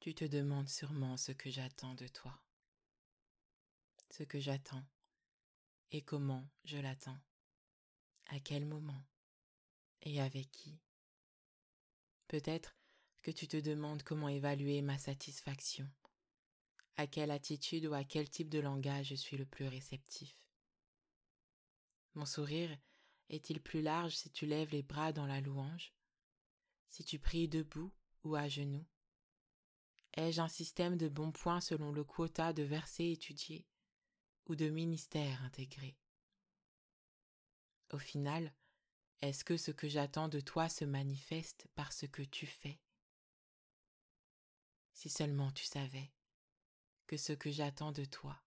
Tu te demandes sûrement ce que j'attends de toi. Ce que j'attends et comment je l'attends. À quel moment et avec qui. Peut-être que tu te demandes comment évaluer ma satisfaction. À quelle attitude ou à quel type de langage je suis le plus réceptif. Mon sourire est-il plus large si tu lèves les bras dans la louange? Si tu pries debout ou à genoux? Ai-je un système de bons points selon le quota de versets étudiés ou de ministères intégrés? Au final, est-ce que ce que j'attends de toi se manifeste par ce que tu fais? Si seulement tu savais que ce que j'attends de toi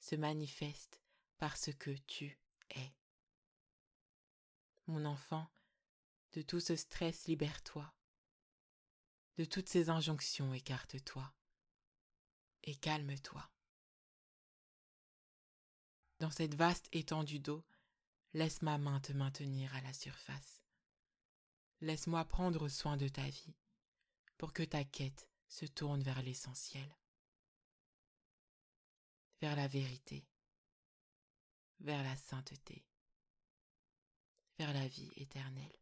se manifeste par ce que tu es. Mon enfant, de tout ce stress libère-toi. De toutes ces injonctions écarte-toi. Et calme-toi. Dans cette vaste étendue d'eau, laisse ma main te maintenir à la surface. Laisse-moi prendre soin de ta vie pour que ta quête se tourne vers l'essentiel, vers la vérité, vers la sainteté, vers la vie éternelle.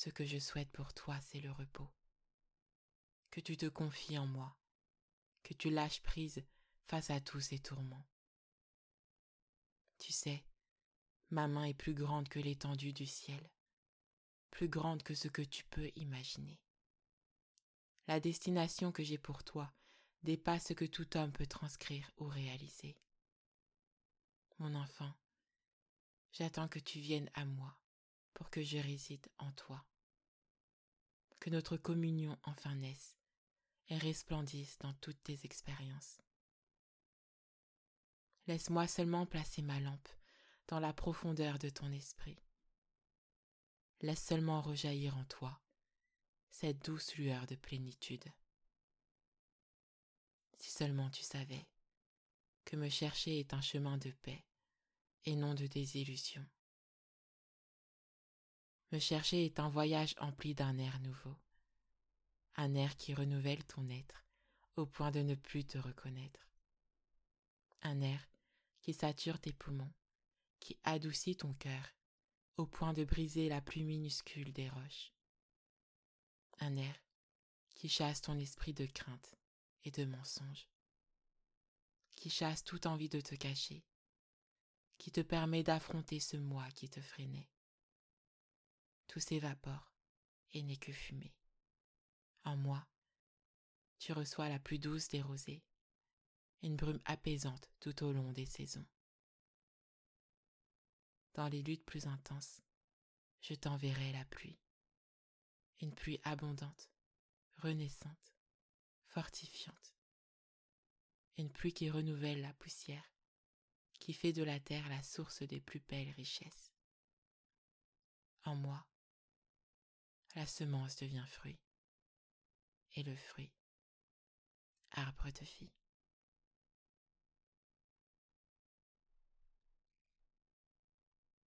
Ce que je souhaite pour toi, c'est le repos. Que tu te confies en moi, que tu lâches prise face à tous ces tourments. Tu sais, ma main est plus grande que l'étendue du ciel, plus grande que ce que tu peux imaginer. La destination que j'ai pour toi dépasse ce que tout homme peut transcrire ou réaliser. Mon enfant, j'attends que tu viennes à moi pour que je réside en toi. Que notre communion enfin naisse et resplendisse dans toutes tes expériences. Laisse-moi seulement placer ma lampe dans la profondeur de ton esprit. Laisse seulement rejaillir en toi cette douce lueur de plénitude. Si seulement tu savais que me chercher est un chemin de paix et non de désillusion. Me chercher est un voyage empli d'un air nouveau, un air qui renouvelle ton être au point de ne plus te reconnaître, un air qui sature tes poumons, qui adoucit ton cœur au point de briser la plus minuscule des roches, un air qui chasse ton esprit de crainte et de mensonge, qui chasse toute envie de te cacher, qui te permet d'affronter ce moi qui te freinait tout s'évapore et n'est que fumée. En moi, tu reçois la plus douce des rosées, une brume apaisante tout au long des saisons. Dans les luttes plus intenses, je t'enverrai la pluie, une pluie abondante, renaissante, fortifiante, une pluie qui renouvelle la poussière, qui fait de la terre la source des plus belles richesses. En moi, la semence devient fruit, et le fruit, arbre de vie.